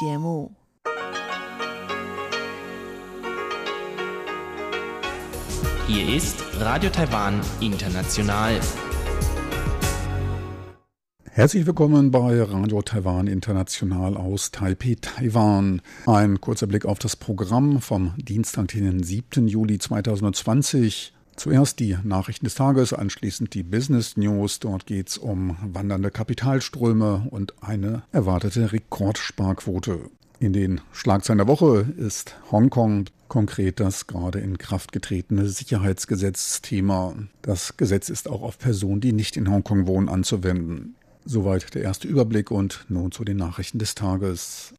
节目。Hier ist Radio Taiwan International. Herzlich willkommen bei Radio Taiwan International aus Taipei, Taiwan. Ein kurzer Blick auf das Programm vom Dienstag, den 7. Juli 2020. Zuerst die Nachrichten des Tages, anschließend die Business News. Dort geht es um wandernde Kapitalströme und eine erwartete Rekordsparquote. In den Schlagzeilen der Woche ist Hongkong konkret das gerade in Kraft getretene Sicherheitsgesetz-Thema. Das Gesetz ist auch auf Personen, die nicht in Hongkong wohnen, anzuwenden. Soweit der erste Überblick und nun zu den Nachrichten des Tages.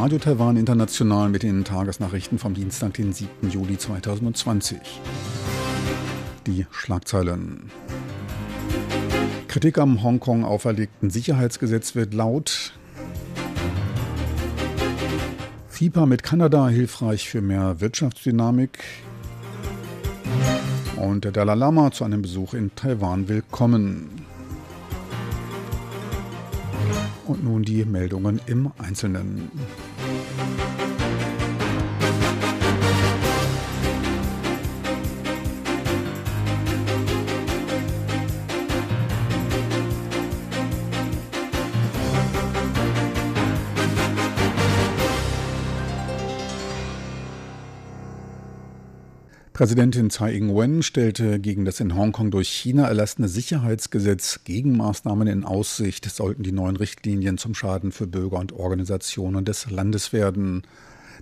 Radio Taiwan International mit den Tagesnachrichten vom Dienstag, den 7. Juli 2020. Die Schlagzeilen. Kritik am Hongkong auferlegten Sicherheitsgesetz wird laut. FIPA mit Kanada hilfreich für mehr Wirtschaftsdynamik. Und der Dalai Lama zu einem Besuch in Taiwan willkommen. Und nun die Meldungen im Einzelnen. Präsidentin Tsai Ing-wen stellte gegen das in Hongkong durch China erlassene Sicherheitsgesetz Gegenmaßnahmen in Aussicht, sollten die neuen Richtlinien zum Schaden für Bürger und Organisationen des Landes werden.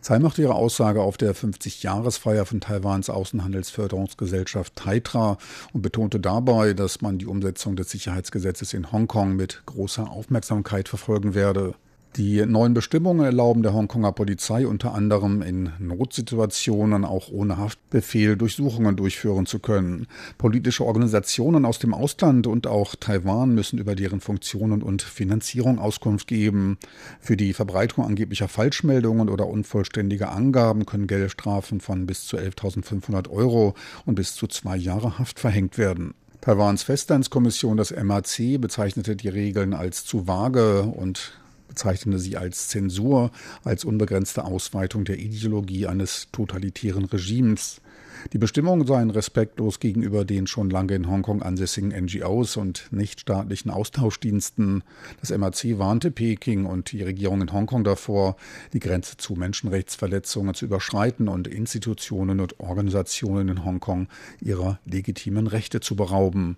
Tsai machte ihre Aussage auf der 50-Jahresfeier von Taiwans Außenhandelsförderungsgesellschaft Taitra und betonte dabei, dass man die Umsetzung des Sicherheitsgesetzes in Hongkong mit großer Aufmerksamkeit verfolgen werde. Die neuen Bestimmungen erlauben der Hongkonger Polizei unter anderem in Notsituationen auch ohne Haftbefehl Durchsuchungen durchführen zu können. Politische Organisationen aus dem Ausland und auch Taiwan müssen über deren Funktionen und Finanzierung Auskunft geben. Für die Verbreitung angeblicher Falschmeldungen oder unvollständiger Angaben können Geldstrafen von bis zu 11.500 Euro und bis zu zwei Jahre Haft verhängt werden. Taiwans Festlandskommission, das MAC, bezeichnete die Regeln als zu vage und bezeichnete sie als Zensur, als unbegrenzte Ausweitung der Ideologie eines totalitären Regimes. Die Bestimmungen seien respektlos gegenüber den schon lange in Hongkong ansässigen NGOs und nichtstaatlichen Austauschdiensten. Das MAC warnte Peking und die Regierung in Hongkong davor, die Grenze zu Menschenrechtsverletzungen zu überschreiten und Institutionen und Organisationen in Hongkong ihrer legitimen Rechte zu berauben.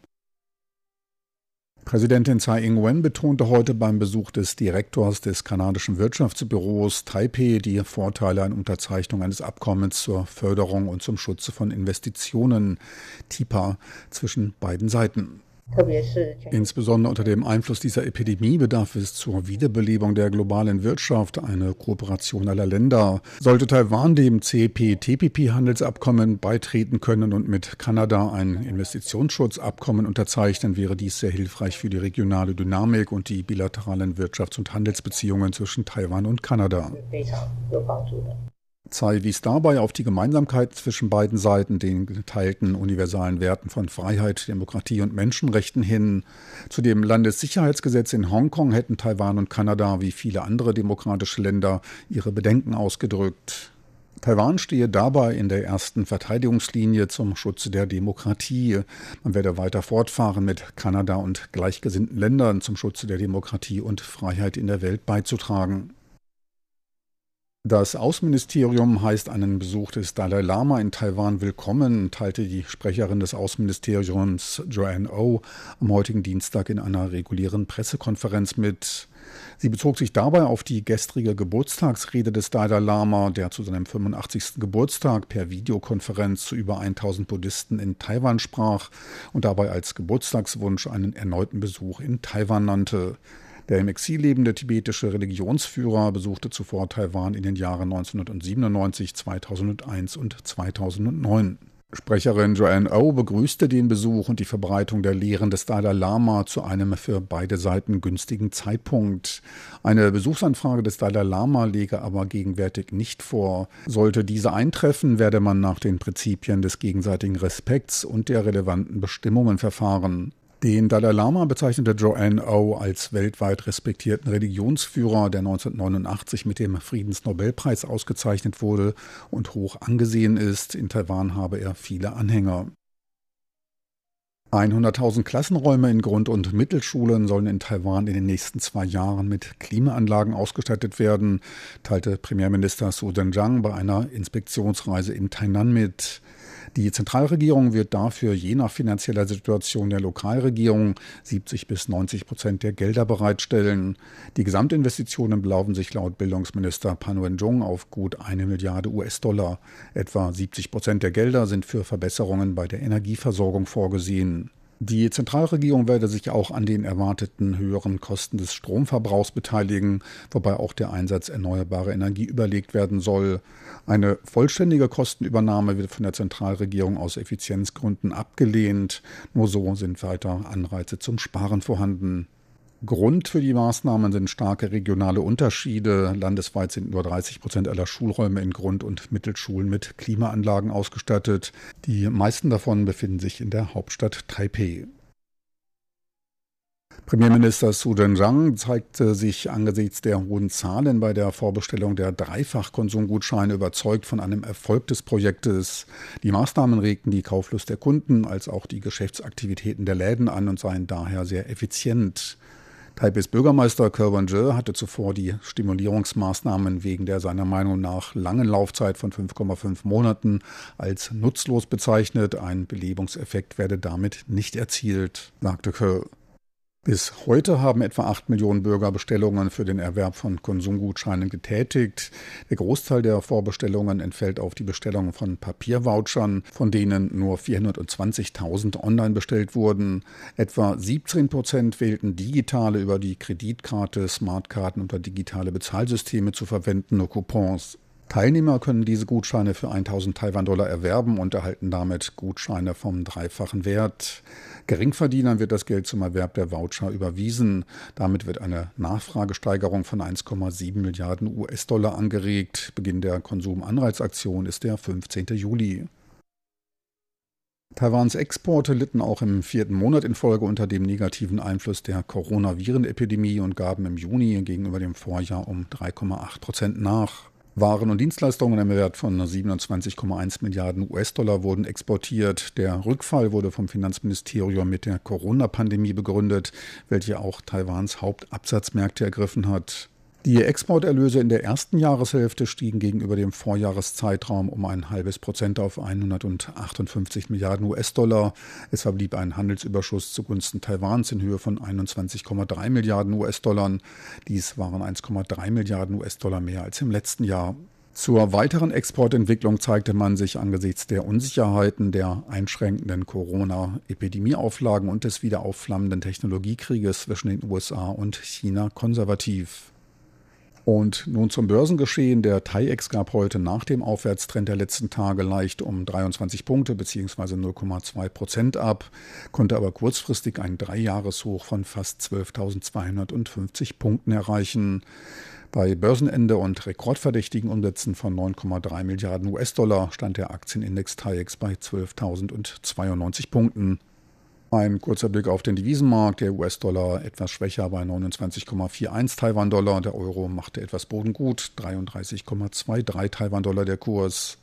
Präsidentin Tsai Ing-wen betonte heute beim Besuch des Direktors des kanadischen Wirtschaftsbüros Taipei die Vorteile einer Unterzeichnung eines Abkommens zur Förderung und zum Schutze von Investitionen TIPA zwischen beiden Seiten. Insbesondere unter dem Einfluss dieser Epidemie bedarf es zur Wiederbelebung der globalen Wirtschaft eine Kooperation aller Länder. Sollte Taiwan dem CP-TPP-Handelsabkommen beitreten können und mit Kanada ein Investitionsschutzabkommen unterzeichnen, wäre dies sehr hilfreich für die regionale Dynamik und die bilateralen Wirtschafts- und Handelsbeziehungen zwischen Taiwan und Kanada. Tsai wies dabei auf die Gemeinsamkeit zwischen beiden Seiten, den geteilten universalen Werten von Freiheit, Demokratie und Menschenrechten hin. Zu dem Landessicherheitsgesetz in Hongkong hätten Taiwan und Kanada wie viele andere demokratische Länder ihre Bedenken ausgedrückt. Taiwan stehe dabei in der ersten Verteidigungslinie zum Schutze der Demokratie. Man werde weiter fortfahren, mit Kanada und gleichgesinnten Ländern zum Schutze der Demokratie und Freiheit in der Welt beizutragen. Das Außenministerium heißt einen Besuch des Dalai Lama in Taiwan willkommen, teilte die Sprecherin des Außenministeriums Joanne O am heutigen Dienstag in einer regulären Pressekonferenz mit. Sie bezog sich dabei auf die gestrige Geburtstagsrede des Dalai Lama, der zu seinem 85. Geburtstag per Videokonferenz zu über 1000 Buddhisten in Taiwan sprach und dabei als Geburtstagswunsch einen erneuten Besuch in Taiwan nannte. Der im Exil lebende tibetische Religionsführer besuchte zuvor Taiwan in den Jahren 1997, 2001 und 2009. Sprecherin Joanne O begrüßte den Besuch und die Verbreitung der Lehren des Dalai Lama zu einem für beide Seiten günstigen Zeitpunkt. Eine Besuchsanfrage des Dalai Lama lege aber gegenwärtig nicht vor. Sollte diese eintreffen, werde man nach den Prinzipien des gegenseitigen Respekts und der relevanten Bestimmungen verfahren. Den Dalai Lama bezeichnete Joanne O als weltweit respektierten Religionsführer, der 1989 mit dem Friedensnobelpreis ausgezeichnet wurde und hoch angesehen ist. In Taiwan habe er viele Anhänger. 100.000 Klassenräume in Grund- und Mittelschulen sollen in Taiwan in den nächsten zwei Jahren mit Klimaanlagen ausgestattet werden, teilte Premierminister Su Zhenjiang bei einer Inspektionsreise in Tainan mit. Die Zentralregierung wird dafür je nach finanzieller Situation der Lokalregierung 70 bis 90 Prozent der Gelder bereitstellen. Die Gesamtinvestitionen belaufen sich laut Bildungsminister Pan Wen-jung auf gut eine Milliarde US-Dollar. Etwa 70 Prozent der Gelder sind für Verbesserungen bei der Energieversorgung vorgesehen. Die Zentralregierung werde sich auch an den erwarteten höheren Kosten des Stromverbrauchs beteiligen, wobei auch der Einsatz erneuerbarer Energie überlegt werden soll. Eine vollständige Kostenübernahme wird von der Zentralregierung aus Effizienzgründen abgelehnt. Nur so sind weiter Anreize zum Sparen vorhanden. Grund für die Maßnahmen sind starke regionale Unterschiede. Landesweit sind nur 30 Prozent aller Schulräume in Grund- und Mittelschulen mit Klimaanlagen ausgestattet. Die meisten davon befinden sich in der Hauptstadt Taipei. Premierminister Su Zhenjiang zeigte sich angesichts der hohen Zahlen bei der Vorbestellung der Dreifachkonsumgutscheine überzeugt von einem Erfolg des Projektes. Die Maßnahmen regten die Kauflust der Kunden als auch die Geschäftsaktivitäten der Läden an und seien daher sehr effizient. Taipehs Bürgermeister Kerwan Je hatte zuvor die Stimulierungsmaßnahmen wegen der seiner Meinung nach langen Laufzeit von 5,5 Monaten als nutzlos bezeichnet. Ein Belebungseffekt werde damit nicht erzielt, sagte Kerr. Bis heute haben etwa 8 Millionen Bürger Bestellungen für den Erwerb von Konsumgutscheinen getätigt. Der Großteil der Vorbestellungen entfällt auf die Bestellung von Papiervouchern, von denen nur 420.000 online bestellt wurden. Etwa 17 Prozent wählten digitale über die Kreditkarte, Smartkarten oder digitale Bezahlsysteme zu verwendende Coupons. Teilnehmer können diese Gutscheine für 1000 Taiwan-Dollar erwerben und erhalten damit Gutscheine vom dreifachen Wert. Geringverdienern wird das Geld zum Erwerb der Voucher überwiesen. Damit wird eine Nachfragesteigerung von 1,7 Milliarden US-Dollar angeregt. Beginn der Konsumanreizaktion ist der 15. Juli. Taiwans Exporte litten auch im vierten Monat in Folge unter dem negativen Einfluss der Coronavirenepidemie und gaben im Juni gegenüber dem Vorjahr um 3,8 Prozent nach. Waren und Dienstleistungen im Wert von 27,1 Milliarden US-Dollar wurden exportiert. Der Rückfall wurde vom Finanzministerium mit der Corona-Pandemie begründet, welche auch Taiwans Hauptabsatzmärkte ergriffen hat. Die Exporterlöse in der ersten Jahreshälfte stiegen gegenüber dem Vorjahreszeitraum um ein halbes Prozent auf 158 Milliarden US-Dollar. Es verblieb ein Handelsüberschuss zugunsten Taiwans in Höhe von 21,3 Milliarden US-Dollar. Dies waren 1,3 Milliarden US-Dollar mehr als im letzten Jahr. Zur weiteren Exportentwicklung zeigte man sich angesichts der Unsicherheiten der einschränkenden Corona-Epidemieauflagen und des wieder aufflammenden Technologiekrieges zwischen den USA und China konservativ. Und nun zum Börsengeschehen. Der TAIEX gab heute nach dem Aufwärtstrend der letzten Tage leicht um 23 Punkte bzw. 0,2 Prozent ab, konnte aber kurzfristig ein Dreijahreshoch von fast 12.250 Punkten erreichen. Bei Börsenende und rekordverdächtigen Umsätzen von 9,3 Milliarden US-Dollar stand der Aktienindex TAIEX bei 12.092 Punkten. Ein kurzer Blick auf den Devisenmarkt. Der US-Dollar etwas schwächer bei 29,41 Taiwan-Dollar. Der Euro machte etwas Boden gut. 33,23 Taiwan-Dollar der Kurs.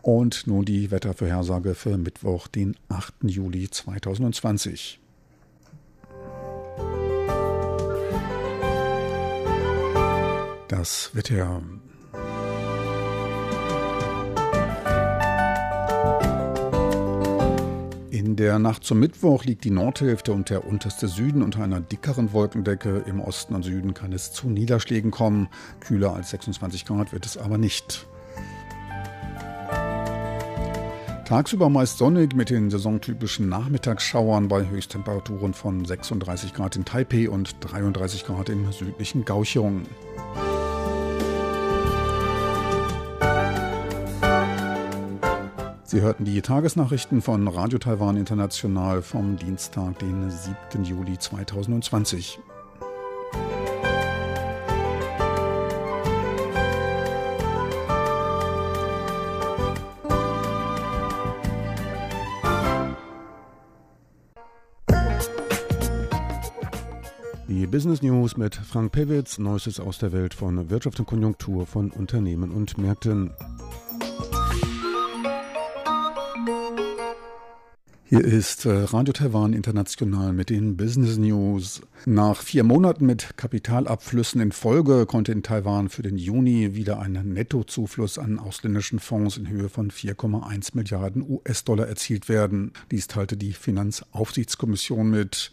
Und nun die Wettervorhersage für Mittwoch, den 8. Juli 2020. Das Wetter In der Nacht zum Mittwoch liegt die Nordhälfte und der unterste Süden unter einer dickeren Wolkendecke. Im Osten und Süden kann es zu Niederschlägen kommen. Kühler als 26 Grad wird es aber nicht. Tagsüber meist sonnig mit den saisontypischen Nachmittagsschauern bei Höchsttemperaturen von 36 Grad in Taipei und 33 Grad im südlichen Gauchung. Sie hörten die Tagesnachrichten von Radio Taiwan International vom Dienstag, den 7. Juli 2020. Die Business News mit Frank Pewitz, Neuestes aus der Welt von Wirtschaft und Konjunktur von Unternehmen und Märkten. Hier ist äh, Radio Taiwan International mit den Business News. Nach vier Monaten mit Kapitalabflüssen in Folge konnte in Taiwan für den Juni wieder ein Nettozufluss an ausländischen Fonds in Höhe von 4,1 Milliarden US-Dollar erzielt werden. Dies teilte die Finanzaufsichtskommission mit.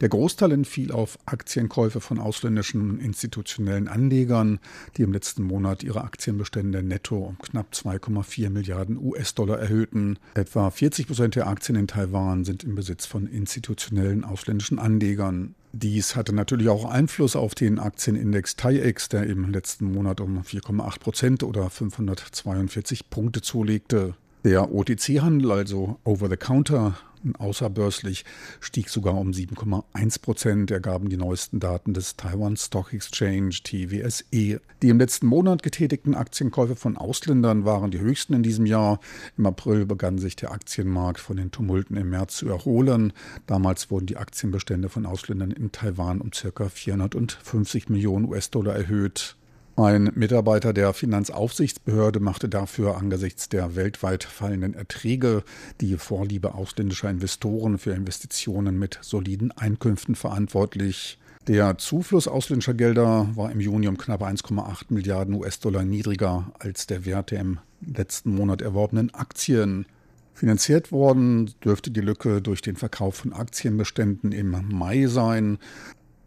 Der Großteil entfiel auf Aktienkäufe von ausländischen institutionellen Anlegern, die im letzten Monat ihre Aktienbestände netto um knapp 2,4 Milliarden US-Dollar erhöhten. Etwa 40 Prozent der Aktien in Taiwan Taiwan sind im Besitz von institutionellen ausländischen Anlegern. Dies hatte natürlich auch Einfluss auf den Aktienindex TAIEX, der im letzten Monat um 4,8 Prozent oder 542 Punkte zulegte. Der OTC-Handel, also Over-the-Counter, Außerbörslich stieg sogar um 7,1 Prozent, ergaben die neuesten Daten des Taiwan Stock Exchange TWSE. Die im letzten Monat getätigten Aktienkäufe von Ausländern waren die höchsten in diesem Jahr. Im April begann sich der Aktienmarkt von den Tumulten im März zu erholen. Damals wurden die Aktienbestände von Ausländern in Taiwan um ca. 450 Millionen US-Dollar erhöht. Ein Mitarbeiter der Finanzaufsichtsbehörde machte dafür angesichts der weltweit fallenden Erträge die Vorliebe ausländischer Investoren für Investitionen mit soliden Einkünften verantwortlich. Der Zufluss ausländischer Gelder war im Juni um knapp 1,8 Milliarden US-Dollar niedriger als der Wert der im letzten Monat erworbenen Aktien. Finanziert worden dürfte die Lücke durch den Verkauf von Aktienbeständen im Mai sein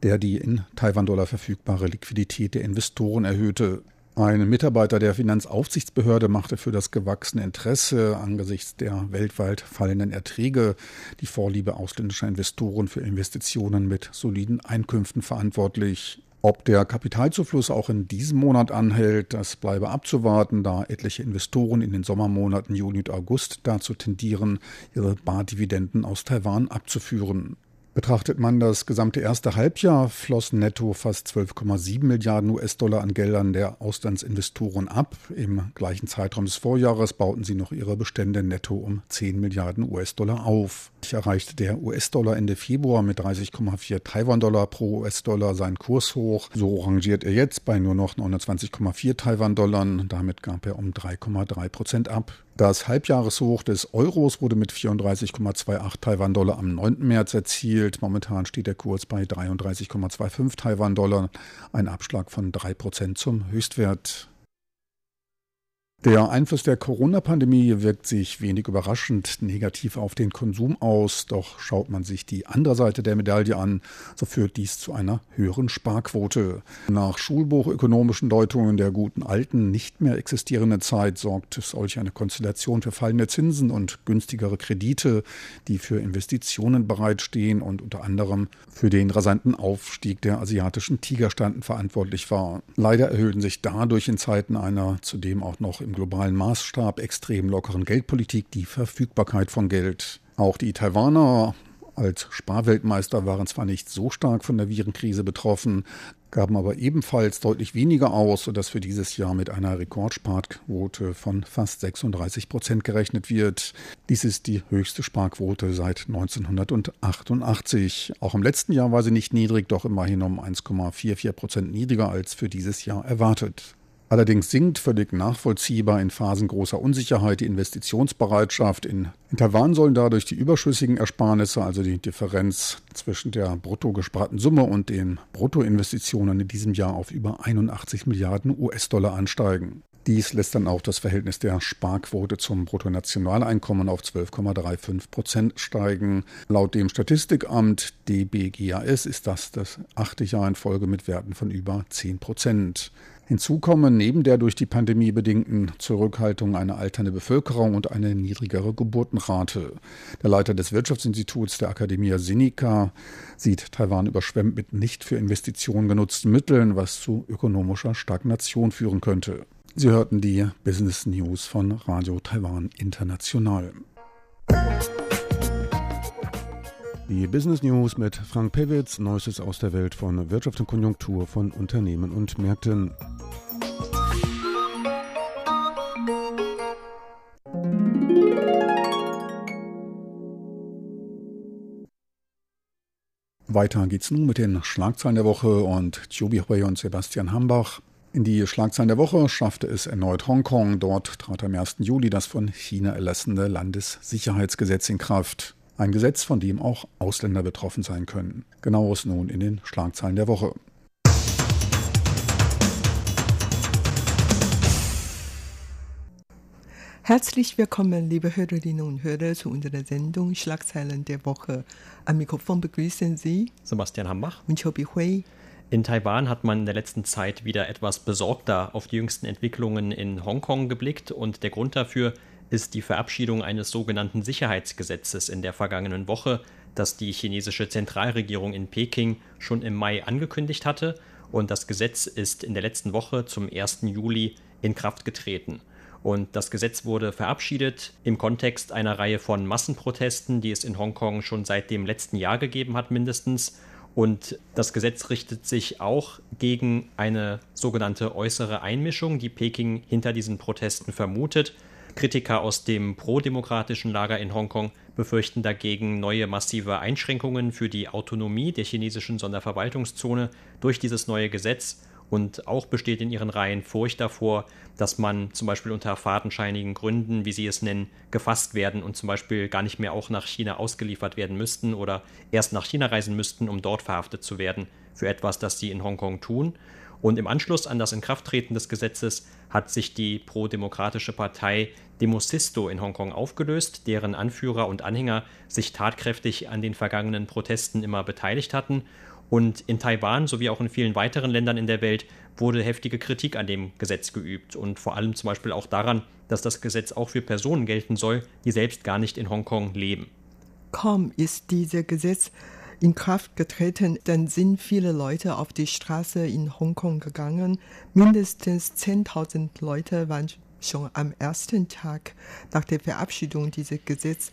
der die in Taiwan-Dollar verfügbare Liquidität der Investoren erhöhte. Ein Mitarbeiter der Finanzaufsichtsbehörde machte für das gewachsene Interesse angesichts der weltweit fallenden Erträge die Vorliebe ausländischer Investoren für Investitionen mit soliden Einkünften verantwortlich. Ob der Kapitalzufluss auch in diesem Monat anhält, das bleibe abzuwarten, da etliche Investoren in den Sommermonaten Juni und August dazu tendieren, ihre Bardividenden aus Taiwan abzuführen. Betrachtet man das gesamte erste Halbjahr, flossen netto fast 12,7 Milliarden US-Dollar an Geldern der Auslandsinvestoren ab. Im gleichen Zeitraum des Vorjahres bauten sie noch ihre Bestände netto um 10 Milliarden US-Dollar auf. Ich erreichte der US-Dollar Ende Februar mit 30,4 Taiwan-Dollar pro US-Dollar seinen Kurs hoch. So rangiert er jetzt bei nur noch 29,4 Taiwan-Dollar. Damit gab er um 3,3 Prozent ab. Das Halbjahreshoch des Euros wurde mit 34,28 Taiwan-Dollar am 9. März erzielt. Momentan steht der Kurs bei 33,25 Taiwan-Dollar, ein Abschlag von 3 Prozent zum Höchstwert. Der Einfluss der Corona-Pandemie wirkt sich wenig überraschend negativ auf den Konsum aus, doch schaut man sich die andere Seite der Medaille an, so führt dies zu einer höheren Sparquote. Nach schulbuchökonomischen Deutungen der guten alten, nicht mehr existierenden Zeit sorgt solch eine Konstellation für fallende Zinsen und günstigere Kredite, die für Investitionen bereitstehen und unter anderem für den rasanten Aufstieg der asiatischen Tigerstanden verantwortlich war. Leider erhöhten sich dadurch in Zeiten einer zudem auch noch im im globalen Maßstab extrem lockeren Geldpolitik die Verfügbarkeit von Geld. Auch die Taiwaner als Sparweltmeister waren zwar nicht so stark von der Virenkrise betroffen, gaben aber ebenfalls deutlich weniger aus, sodass für dieses Jahr mit einer Rekordsparquote von fast 36 Prozent gerechnet wird. Dies ist die höchste Sparquote seit 1988. Auch im letzten Jahr war sie nicht niedrig, doch immerhin um 1,44 Prozent niedriger als für dieses Jahr erwartet. Allerdings sinkt völlig nachvollziehbar in Phasen großer Unsicherheit die Investitionsbereitschaft. In, Taiwan sollen dadurch die überschüssigen Ersparnisse, also die Differenz zwischen der brutto gesparten Summe und den Bruttoinvestitionen in diesem Jahr auf über 81 Milliarden US-Dollar ansteigen. Dies lässt dann auch das Verhältnis der Sparquote zum Bruttonationaleinkommen auf 12,35 Prozent steigen. Laut dem Statistikamt DBGAS ist das das achte Jahr in Folge mit Werten von über 10 Prozent. Hinzu kommen neben der durch die Pandemie bedingten Zurückhaltung eine alternde Bevölkerung und eine niedrigere Geburtenrate. Der Leiter des Wirtschaftsinstituts der Akademie Sinica sieht Taiwan überschwemmt mit nicht für Investitionen genutzten Mitteln, was zu ökonomischer Stagnation führen könnte. Sie hörten die Business News von Radio Taiwan International. Die Business News mit Frank Pewitz, Neuestes aus der Welt von Wirtschaft und Konjunktur von Unternehmen und Märkten. Weiter geht's nun mit den Schlagzeilen der Woche und Chobi Hui und Sebastian Hambach. In die Schlagzeilen der Woche schaffte es erneut Hongkong. Dort trat am 1. Juli das von China erlassene Landessicherheitsgesetz in Kraft. Ein Gesetz, von dem auch Ausländer betroffen sein können. Genaueres nun in den Schlagzeilen der Woche. Herzlich willkommen, liebe Hörerinnen und Hörer, zu unserer Sendung Schlagzeilen der Woche. Am Mikrofon begrüßen Sie Sebastian Hambach und Chobi Hui. In Taiwan hat man in der letzten Zeit wieder etwas besorgter auf die jüngsten Entwicklungen in Hongkong geblickt und der Grund dafür ist die Verabschiedung eines sogenannten Sicherheitsgesetzes in der vergangenen Woche, das die chinesische Zentralregierung in Peking schon im Mai angekündigt hatte und das Gesetz ist in der letzten Woche zum 1. Juli in Kraft getreten. Und das Gesetz wurde verabschiedet im Kontext einer Reihe von Massenprotesten, die es in Hongkong schon seit dem letzten Jahr gegeben hat, mindestens. Und das Gesetz richtet sich auch gegen eine sogenannte äußere Einmischung, die Peking hinter diesen Protesten vermutet. Kritiker aus dem prodemokratischen Lager in Hongkong befürchten dagegen neue massive Einschränkungen für die Autonomie der chinesischen Sonderverwaltungszone durch dieses neue Gesetz und auch besteht in ihren Reihen Furcht davor, dass man zum Beispiel unter fadenscheinigen Gründen, wie sie es nennen, gefasst werden und zum Beispiel gar nicht mehr auch nach China ausgeliefert werden müssten oder erst nach China reisen müssten, um dort verhaftet zu werden für etwas, das sie in Hongkong tun. Und im Anschluss an das Inkrafttreten des Gesetzes hat sich die pro-demokratische Partei Demosisto in Hongkong aufgelöst, deren Anführer und Anhänger sich tatkräftig an den vergangenen Protesten immer beteiligt hatten und in Taiwan sowie auch in vielen weiteren Ländern in der Welt wurde heftige Kritik an dem Gesetz geübt und vor allem zum Beispiel auch daran, dass das Gesetz auch für Personen gelten soll, die selbst gar nicht in Hongkong leben. Kaum ist dieses Gesetz in Kraft getreten, dann sind viele Leute auf die Straße in Hongkong gegangen. Mindestens 10.000 Leute waren schon am ersten Tag nach der Verabschiedung dieses Gesetzes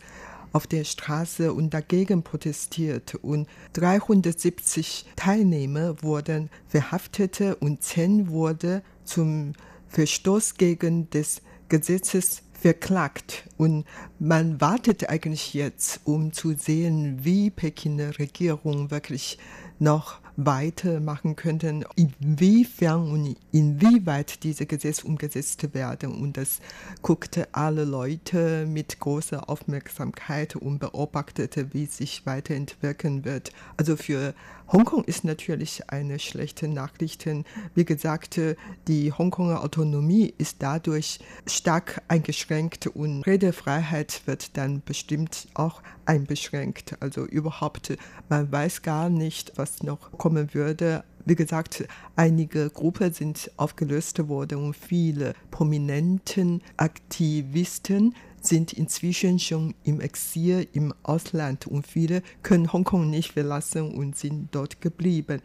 auf der Straße und dagegen protestiert und 370 Teilnehmer wurden verhaftet und 10 wurden zum Verstoß gegen das Gesetzes verklagt. Und man wartet eigentlich jetzt, um zu sehen, wie Pekiner Regierung wirklich noch weitermachen könnten, inwiefern und inwieweit diese Gesetze umgesetzt werden. Und das guckte alle Leute mit großer Aufmerksamkeit und beobachtete, wie sich weiterentwickeln wird. Also für Hongkong ist natürlich eine schlechte Nachricht. Wie gesagt, die Hongkonger Autonomie ist dadurch stark eingeschränkt und Redefreiheit wird dann bestimmt auch einbeschränkt. Also überhaupt, man weiß gar nicht, was noch kommen würde. Wie gesagt, einige Gruppen sind aufgelöst worden und viele prominenten Aktivisten sind inzwischen schon im Exil im Ausland und viele können Hongkong nicht verlassen und sind dort geblieben.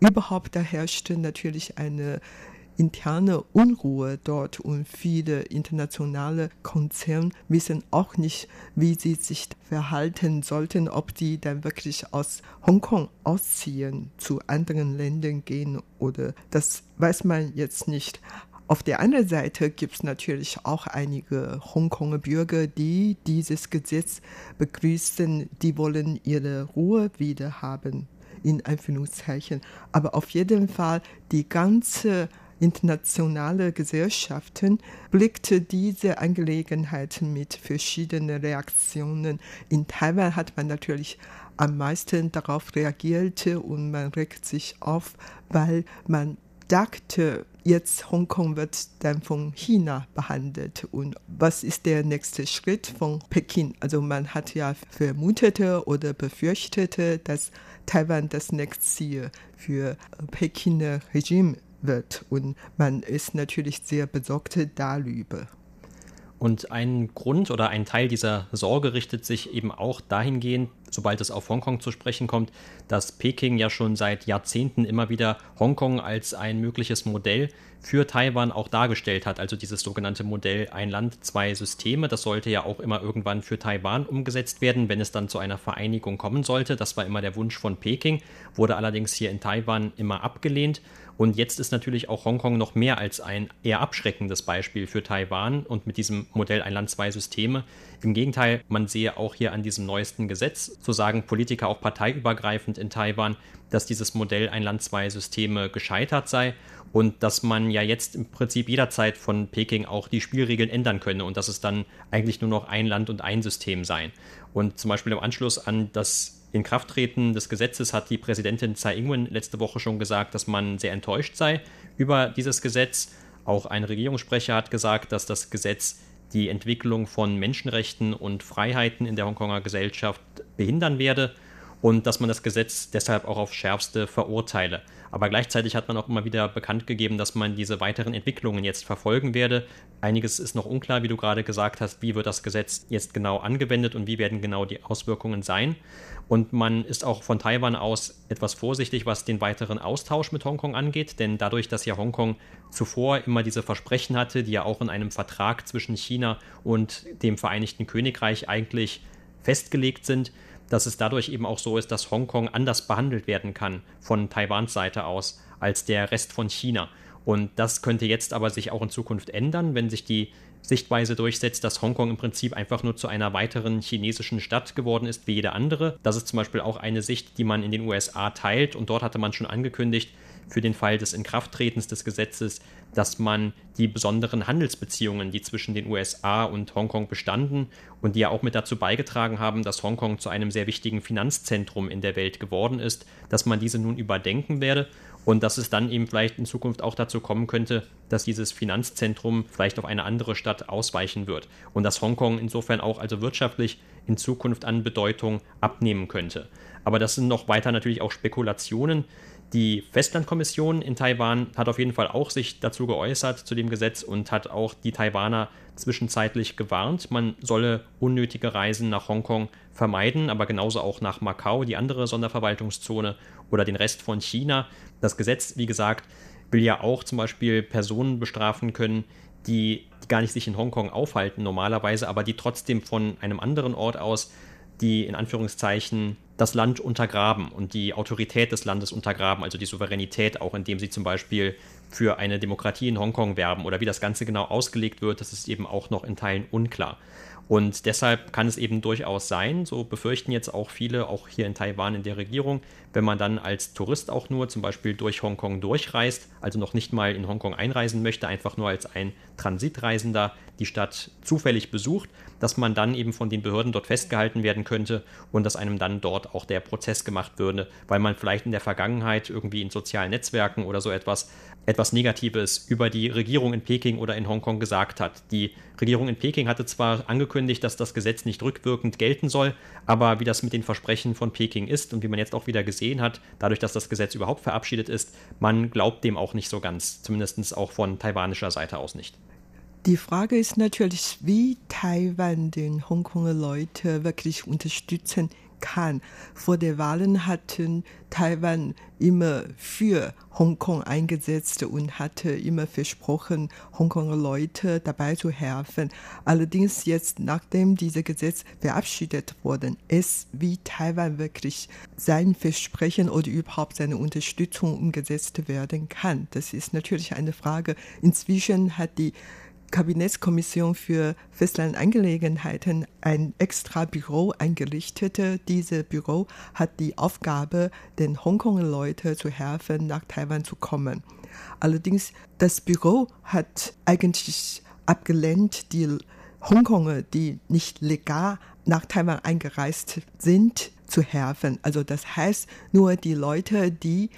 Überhaupt da herrschte natürlich eine interne Unruhe dort und viele internationale Konzerne wissen auch nicht, wie sie sich verhalten sollten, ob die dann wirklich aus Hongkong ausziehen, zu anderen Ländern gehen oder das weiß man jetzt nicht. Auf der anderen Seite gibt es natürlich auch einige Hongkonger Bürger, die dieses Gesetz begrüßen, die wollen ihre Ruhe wieder haben, in Anführungszeichen. Aber auf jeden Fall die ganze internationale Gesellschaften blickte diese Angelegenheit mit verschiedenen Reaktionen. In Taiwan hat man natürlich am meisten darauf reagiert und man regt sich auf, weil man dachte, jetzt Hongkong wird dann von China behandelt. Und was ist der nächste Schritt von Peking? Also man hat ja vermutete oder befürchtete, dass Taiwan das nächste Ziel für Pekiner Regime wird. Und man ist natürlich sehr besorgt darüber. Und ein Grund oder ein Teil dieser Sorge richtet sich eben auch dahingehend, sobald es auf Hongkong zu sprechen kommt, dass Peking ja schon seit Jahrzehnten immer wieder Hongkong als ein mögliches Modell für Taiwan auch dargestellt hat. Also dieses sogenannte Modell ein Land, zwei Systeme. Das sollte ja auch immer irgendwann für Taiwan umgesetzt werden, wenn es dann zu einer Vereinigung kommen sollte. Das war immer der Wunsch von Peking, wurde allerdings hier in Taiwan immer abgelehnt. Und jetzt ist natürlich auch Hongkong noch mehr als ein eher abschreckendes Beispiel für Taiwan und mit diesem Modell ein Land, zwei Systeme. Im Gegenteil, man sehe auch hier an diesem neuesten Gesetz, so sagen Politiker auch parteiübergreifend in Taiwan, dass dieses Modell ein Land, zwei Systeme gescheitert sei und dass man ja jetzt im Prinzip jederzeit von Peking auch die Spielregeln ändern könne und dass es dann eigentlich nur noch ein Land und ein System sei. Und zum Beispiel im Anschluss an das Inkrafttreten des Gesetzes hat die Präsidentin Tsai Ing-wen letzte Woche schon gesagt, dass man sehr enttäuscht sei über dieses Gesetz. Auch ein Regierungssprecher hat gesagt, dass das Gesetz die Entwicklung von Menschenrechten und Freiheiten in der Hongkonger Gesellschaft behindern werde und dass man das Gesetz deshalb auch aufs schärfste verurteile. Aber gleichzeitig hat man auch immer wieder bekannt gegeben, dass man diese weiteren Entwicklungen jetzt verfolgen werde. Einiges ist noch unklar, wie du gerade gesagt hast, wie wird das Gesetz jetzt genau angewendet und wie werden genau die Auswirkungen sein. Und man ist auch von Taiwan aus etwas vorsichtig, was den weiteren Austausch mit Hongkong angeht, denn dadurch, dass ja Hongkong zuvor immer diese Versprechen hatte, die ja auch in einem Vertrag zwischen China und dem Vereinigten Königreich eigentlich festgelegt sind, dass es dadurch eben auch so ist, dass Hongkong anders behandelt werden kann von Taiwans Seite aus als der Rest von China. Und das könnte jetzt aber sich auch in Zukunft ändern, wenn sich die Sichtweise durchsetzt, dass Hongkong im Prinzip einfach nur zu einer weiteren chinesischen Stadt geworden ist wie jede andere. Das ist zum Beispiel auch eine Sicht, die man in den USA teilt. Und dort hatte man schon angekündigt, für den Fall des Inkrafttretens des Gesetzes, dass man die besonderen Handelsbeziehungen, die zwischen den USA und Hongkong bestanden und die ja auch mit dazu beigetragen haben, dass Hongkong zu einem sehr wichtigen Finanzzentrum in der Welt geworden ist, dass man diese nun überdenken werde und dass es dann eben vielleicht in Zukunft auch dazu kommen könnte, dass dieses Finanzzentrum vielleicht auf eine andere Stadt ausweichen wird und dass Hongkong insofern auch also wirtschaftlich in Zukunft an Bedeutung abnehmen könnte. Aber das sind noch weiter natürlich auch Spekulationen. Die Festlandkommission in Taiwan hat auf jeden Fall auch sich dazu geäußert zu dem Gesetz und hat auch die Taiwaner zwischenzeitlich gewarnt, man solle unnötige Reisen nach Hongkong vermeiden, aber genauso auch nach Macau, die andere Sonderverwaltungszone oder den Rest von China. Das Gesetz, wie gesagt, will ja auch zum Beispiel Personen bestrafen können, die gar nicht sich in Hongkong aufhalten normalerweise, aber die trotzdem von einem anderen Ort aus die in Anführungszeichen das Land untergraben und die Autorität des Landes untergraben, also die Souveränität auch, indem sie zum Beispiel für eine Demokratie in Hongkong werben oder wie das Ganze genau ausgelegt wird, das ist eben auch noch in Teilen unklar. Und deshalb kann es eben durchaus sein, so befürchten jetzt auch viele, auch hier in Taiwan in der Regierung, wenn man dann als Tourist auch nur zum Beispiel durch Hongkong durchreist, also noch nicht mal in Hongkong einreisen möchte, einfach nur als ein Transitreisender die Stadt zufällig besucht, dass man dann eben von den Behörden dort festgehalten werden könnte und dass einem dann dort auch der Prozess gemacht würde, weil man vielleicht in der Vergangenheit irgendwie in sozialen Netzwerken oder so etwas etwas Negatives über die Regierung in Peking oder in Hongkong gesagt hat. Die Regierung in Peking hatte zwar angekündigt, dass das Gesetz nicht rückwirkend gelten soll, aber wie das mit den Versprechen von Peking ist und wie man jetzt auch wieder gesehen hat, dadurch, dass das Gesetz überhaupt verabschiedet ist, man glaubt dem auch nicht so ganz, zumindest auch von taiwanischer Seite aus nicht. Die Frage ist natürlich, wie Taiwan den Hongkonger Leute wirklich unterstützen kann. Vor den Wahlen hatten Taiwan immer für Hongkong eingesetzt und hatte immer versprochen, Hongkonger Leute dabei zu helfen. Allerdings jetzt, nachdem dieses Gesetz verabschiedet worden ist, wie Taiwan wirklich sein Versprechen oder überhaupt seine Unterstützung umgesetzt werden kann, das ist natürlich eine Frage. Inzwischen hat die Kabinettskommission für Festlandangelegenheiten ein extra Büro eingerichtet. Dieses Büro hat die Aufgabe, den Hongkonger Leuten zu helfen, nach Taiwan zu kommen. Allerdings, das Büro hat eigentlich abgelehnt, die Hongkonger, die nicht legal nach Taiwan eingereist sind, zu helfen. Also das heißt, nur die Leute, die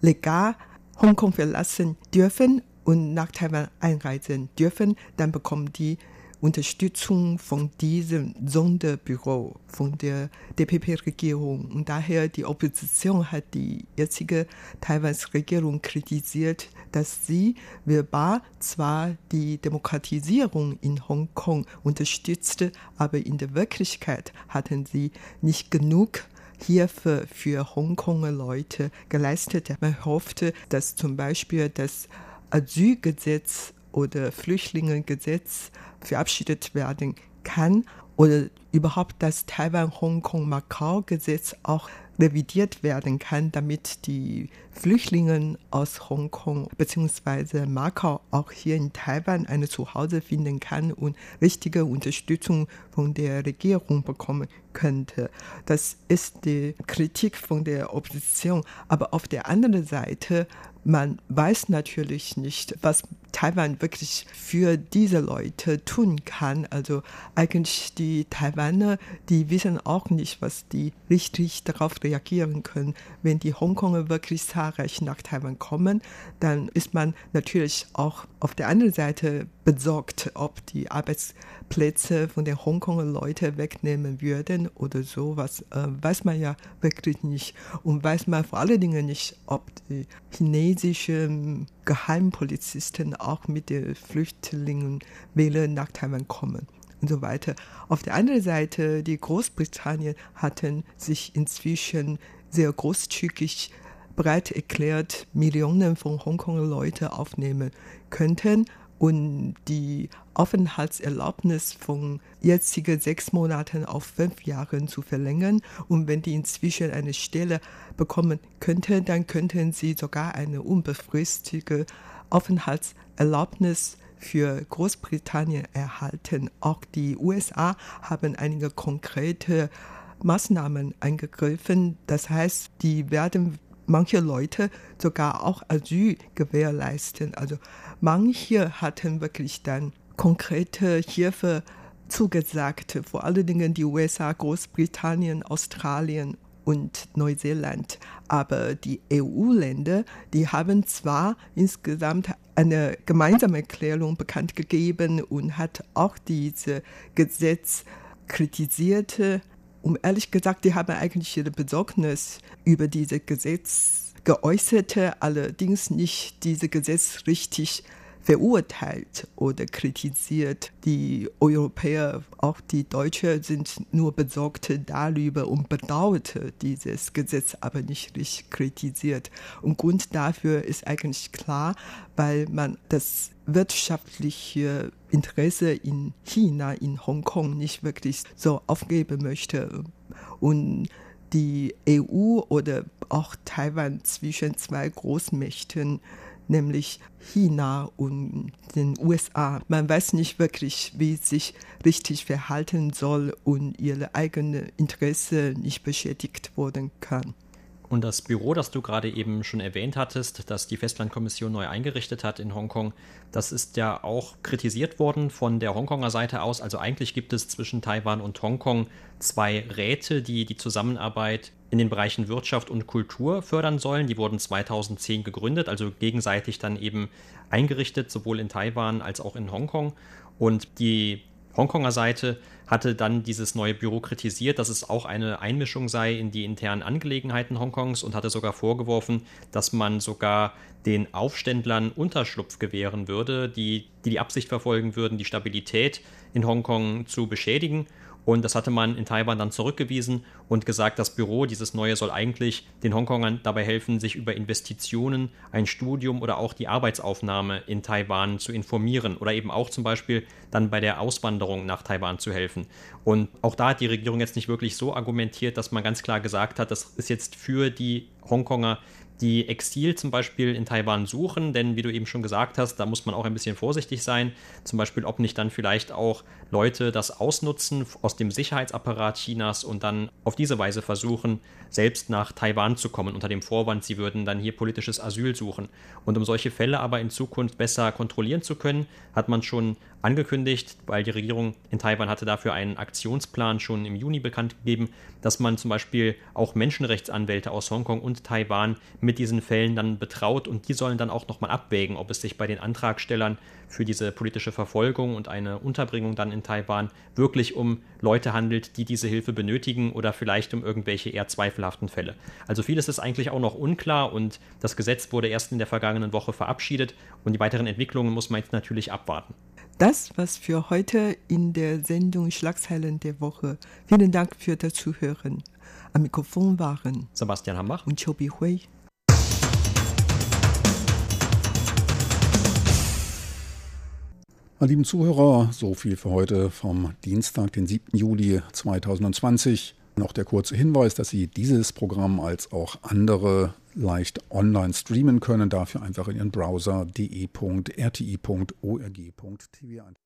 legal Hongkong verlassen dürfen und nach Taiwan einreisen dürfen, dann bekommen die Unterstützung von diesem Sonderbüro von der DPP-Regierung. Und daher die Opposition hat die jetzige Taiwans Regierung kritisiert, dass sie verbal zwar die Demokratisierung in Hongkong unterstützte, aber in der Wirklichkeit hatten sie nicht genug Hilfe für Hongkonger Leute geleistet. Man hoffte, dass zum Beispiel das Asylgesetz oder Flüchtlingegesetz verabschiedet werden kann oder überhaupt das Taiwan-Hongkong-Macau-Gesetz auch revidiert werden kann, damit die Flüchtlinge aus Hongkong bzw. Macau auch hier in Taiwan eine Zuhause finden kann und richtige Unterstützung von der Regierung bekommen könnte. Das ist die Kritik von der Opposition. Aber auf der anderen Seite man weiß natürlich nicht, was Taiwan wirklich für diese Leute tun kann. Also eigentlich die Taiwaner, die wissen auch nicht, was die richtig darauf reagieren können. Wenn die Hongkonger wirklich zahlreich nach Taiwan kommen, dann ist man natürlich auch auf der anderen Seite besorgt, ob die Arbeitsplätze von den Hongkonger Leuten wegnehmen würden oder so. Was äh, weiß man ja wirklich nicht. Und weiß man vor allen Dingen nicht, ob die chinesischen Geheimpolizisten auch mit den Flüchtlingen wählen nach Taiwan kommen und so weiter. Auf der anderen Seite, die Großbritannien hatten sich inzwischen sehr großzügig bereit erklärt, Millionen von Hongkonger Leute aufnehmen könnten und die Aufenthaltserlaubnis von jetzigen sechs Monaten auf fünf Jahren zu verlängern. Und wenn die inzwischen eine Stelle bekommen könnten, dann könnten sie sogar eine unbefristete Aufenthaltserlaubnis für Großbritannien erhalten. Auch die USA haben einige konkrete Maßnahmen eingegriffen. Das heißt, die werden manche Leute sogar auch Asyl gewährleisten. Also manche hatten wirklich dann konkrete Hilfe zugesagt, vor allen Dingen die USA, Großbritannien, Australien und Neuseeland. Aber die EU-Länder, die haben zwar insgesamt eine gemeinsame Erklärung bekannt gegeben und hat auch dieses Gesetz kritisiert, um ehrlich gesagt, die haben eigentlich ihre Besorgnis über dieses Gesetz geäußert, allerdings nicht dieses Gesetz richtig verurteilt oder kritisiert. Die Europäer, auch die Deutschen, sind nur besorgt darüber und bedauert dieses Gesetz, aber nicht richtig kritisiert. Und Grund dafür ist eigentlich klar, weil man das wirtschaftliche Interesse in China, in Hongkong nicht wirklich so aufgeben möchte. Und die EU oder auch Taiwan zwischen zwei Großmächten nämlich China und den USA. Man weiß nicht wirklich, wie sich richtig verhalten soll und ihre eigene Interesse nicht beschädigt worden kann. Und das Büro, das du gerade eben schon erwähnt hattest, das die Festlandkommission neu eingerichtet hat in Hongkong, das ist ja auch kritisiert worden von der Hongkonger Seite aus. Also eigentlich gibt es zwischen Taiwan und Hongkong zwei Räte, die die Zusammenarbeit in den Bereichen Wirtschaft und Kultur fördern sollen. Die wurden 2010 gegründet, also gegenseitig dann eben eingerichtet, sowohl in Taiwan als auch in Hongkong. Und die Hongkonger Seite hatte dann dieses neue Büro kritisiert, dass es auch eine Einmischung sei in die internen Angelegenheiten Hongkongs und hatte sogar vorgeworfen, dass man sogar den Aufständlern Unterschlupf gewähren würde, die die, die Absicht verfolgen würden, die Stabilität in Hongkong zu beschädigen und das hatte man in Taiwan dann zurückgewiesen und gesagt, das Büro, dieses neue, soll eigentlich den Hongkongern dabei helfen, sich über Investitionen, ein Studium oder auch die Arbeitsaufnahme in Taiwan zu informieren oder eben auch zum Beispiel dann bei der Auswanderung nach Taiwan zu helfen. Und auch da hat die Regierung jetzt nicht wirklich so argumentiert, dass man ganz klar gesagt hat, das ist jetzt für die Hongkonger die Exil zum Beispiel in Taiwan suchen, denn wie du eben schon gesagt hast, da muss man auch ein bisschen vorsichtig sein. Zum Beispiel, ob nicht dann vielleicht auch Leute das ausnutzen aus dem Sicherheitsapparat Chinas und dann auf diese Weise versuchen, selbst nach Taiwan zu kommen, unter dem Vorwand, sie würden dann hier politisches Asyl suchen. Und um solche Fälle aber in Zukunft besser kontrollieren zu können, hat man schon angekündigt, weil die Regierung in Taiwan hatte dafür einen Aktionsplan schon im Juni bekannt gegeben, dass man zum Beispiel auch Menschenrechtsanwälte aus Hongkong und Taiwan mit diesen Fällen dann betraut und die sollen dann auch nochmal abwägen, ob es sich bei den Antragstellern für diese politische Verfolgung und eine Unterbringung dann in Taiwan wirklich um Leute handelt, die diese Hilfe benötigen oder vielleicht um irgendwelche eher zweifelhaften Fälle. Also vieles ist eigentlich auch noch unklar und das Gesetz wurde erst in der vergangenen Woche verabschiedet und die weiteren Entwicklungen muss man jetzt natürlich abwarten. Das was für heute in der Sendung Schlagzeilen der Woche. Vielen Dank für das Zuhören. Am Mikrofon waren Sebastian Hambach und Chobi Hui. Meine lieben Zuhörer, so viel für heute vom Dienstag, den 7. Juli 2020. Noch der kurze Hinweis, dass Sie dieses Programm als auch andere leicht online streamen können. Dafür einfach in Ihren Browser de.rti.org.tv ein.